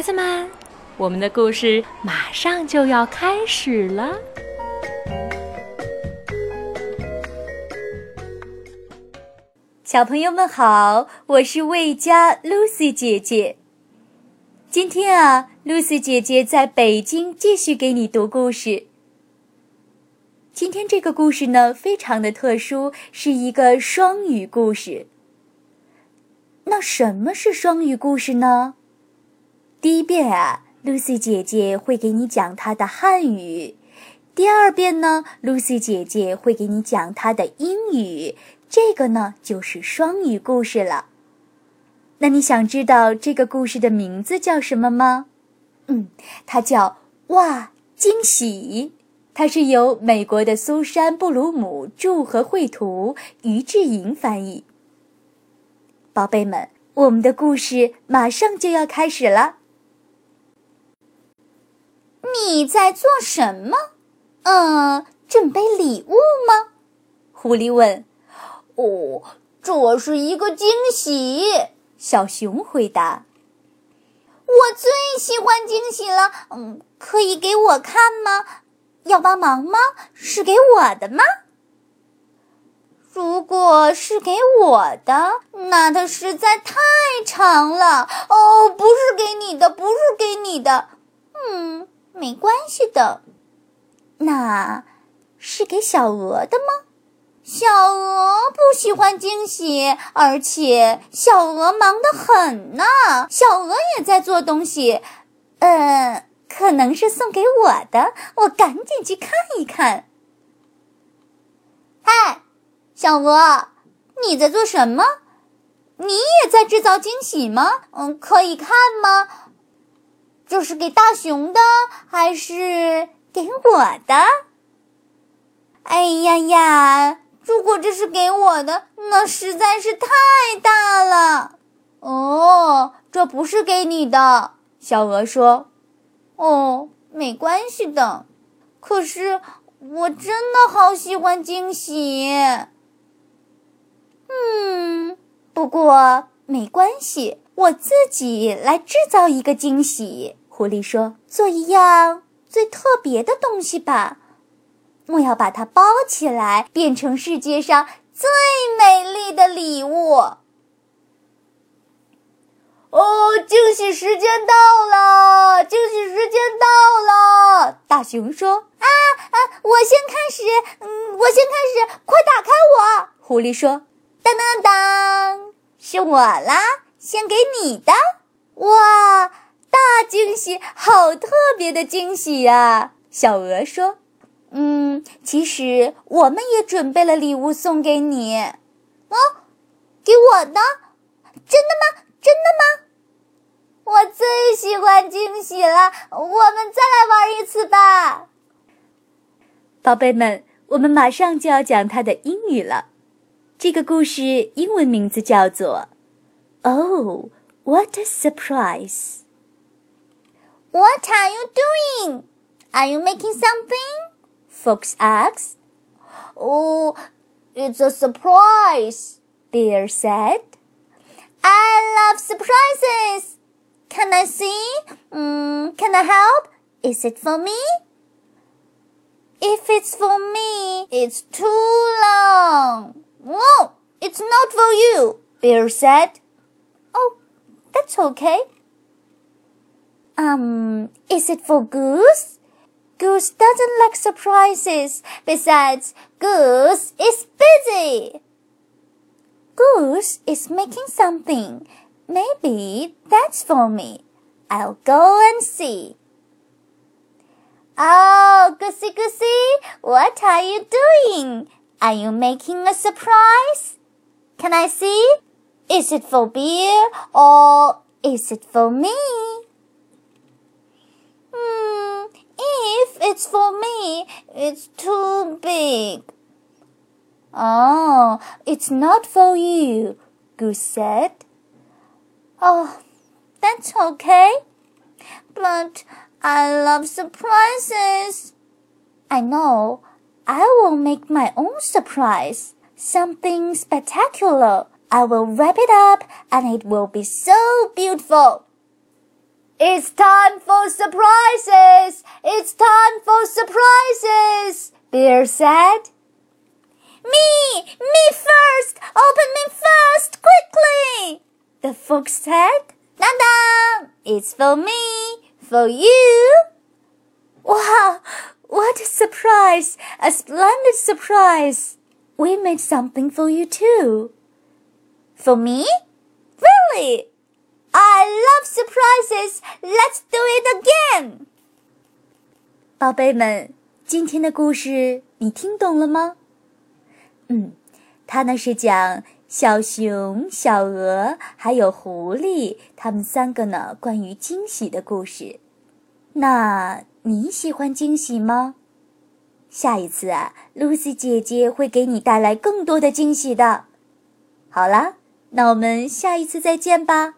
孩子们，我们的故事马上就要开始了。小朋友们好，我是魏佳 Lucy 姐姐。今天啊，Lucy 姐姐在北京继续给你读故事。今天这个故事呢，非常的特殊，是一个双语故事。那什么是双语故事呢？第一遍啊，Lucy 姐姐会给你讲她的汉语；第二遍呢，Lucy 姐姐会给你讲她的英语。这个呢，就是双语故事了。那你想知道这个故事的名字叫什么吗？嗯，它叫《哇惊喜》，它是由美国的苏珊·布鲁姆著和绘图，于志莹翻译。宝贝们，我们的故事马上就要开始了。你在做什么？嗯，准备礼物吗？狐狸问。哦，这是一个惊喜。小熊回答：“我最喜欢惊喜了。嗯，可以给我看吗？要帮忙吗？是给我的吗？如果是给我的，那它实在太长了。哦，不是给你的，不是给你的。嗯，没关系的。那是给小鹅的吗？”小鹅不喜欢惊喜，而且小鹅忙得很呢。小鹅也在做东西，呃，可能是送给我的。我赶紧去看一看。嗨，小鹅，你在做什么？你也在制造惊喜吗？嗯，可以看吗？这是给大熊的，还是给我的？哎呀呀！如果这是给我的，那实在是太大了。哦，这不是给你的，小鹅说。哦，没关系的。可是我真的好喜欢惊喜。嗯，不过没关系，我自己来制造一个惊喜。狐狸说：“做一样最特别的东西吧。”我要把它包起来，变成世界上最美丽的礼物。哦，惊喜时间到了！惊喜时间到了！大熊说：“啊啊，我先开始，嗯，我先开始，快打开我！”狐狸说：“当当当，是我啦，先给你的。哇，大惊喜，好特别的惊喜呀！”小鹅说。嗯，其实我们也准备了礼物送给你。哦，给我的？真的吗？真的吗？我最喜欢惊喜了。我们再来玩一次吧。宝贝们，我们马上就要讲它的英语了。这个故事英文名字叫做《Oh, what a surprise! What are you doing? Are you making something?" Fox asked. Oh, it's a surprise, Bear said. I love surprises. Can I see? Mm, can I help? Is it for me? If it's for me, it's too long. No, it's not for you, Bear said. Oh, that's okay. Um, is it for Goose? Goose doesn't like surprises. Besides, Goose is busy. Goose is making something. Maybe that's for me. I'll go and see. Oh, Goosey Goosey, what are you doing? Are you making a surprise? Can I see? Is it for beer or is it for me? Hmm, if it's for me, it's too big. Oh, it's not for you, Goose said. Oh, that's okay. But I love surprises. I know. I will make my own surprise. Something spectacular. I will wrap it up and it will be so beautiful. It's time for surprises! It's time for surprises! Bear said. Me! Me first! Open me first! Quickly! The fox said. Dun dun! It's for me! For you! Wow! What a surprise! A splendid surprise! We made something for you too. For me? Really? I love surprises. Let's do it again. 宝贝们，今天的故事你听懂了吗？嗯，它呢是讲小熊、小鹅还有狐狸，他们三个呢关于惊喜的故事。那你喜欢惊喜吗？下一次啊，Lucy 姐姐会给你带来更多的惊喜的。好啦，那我们下一次再见吧。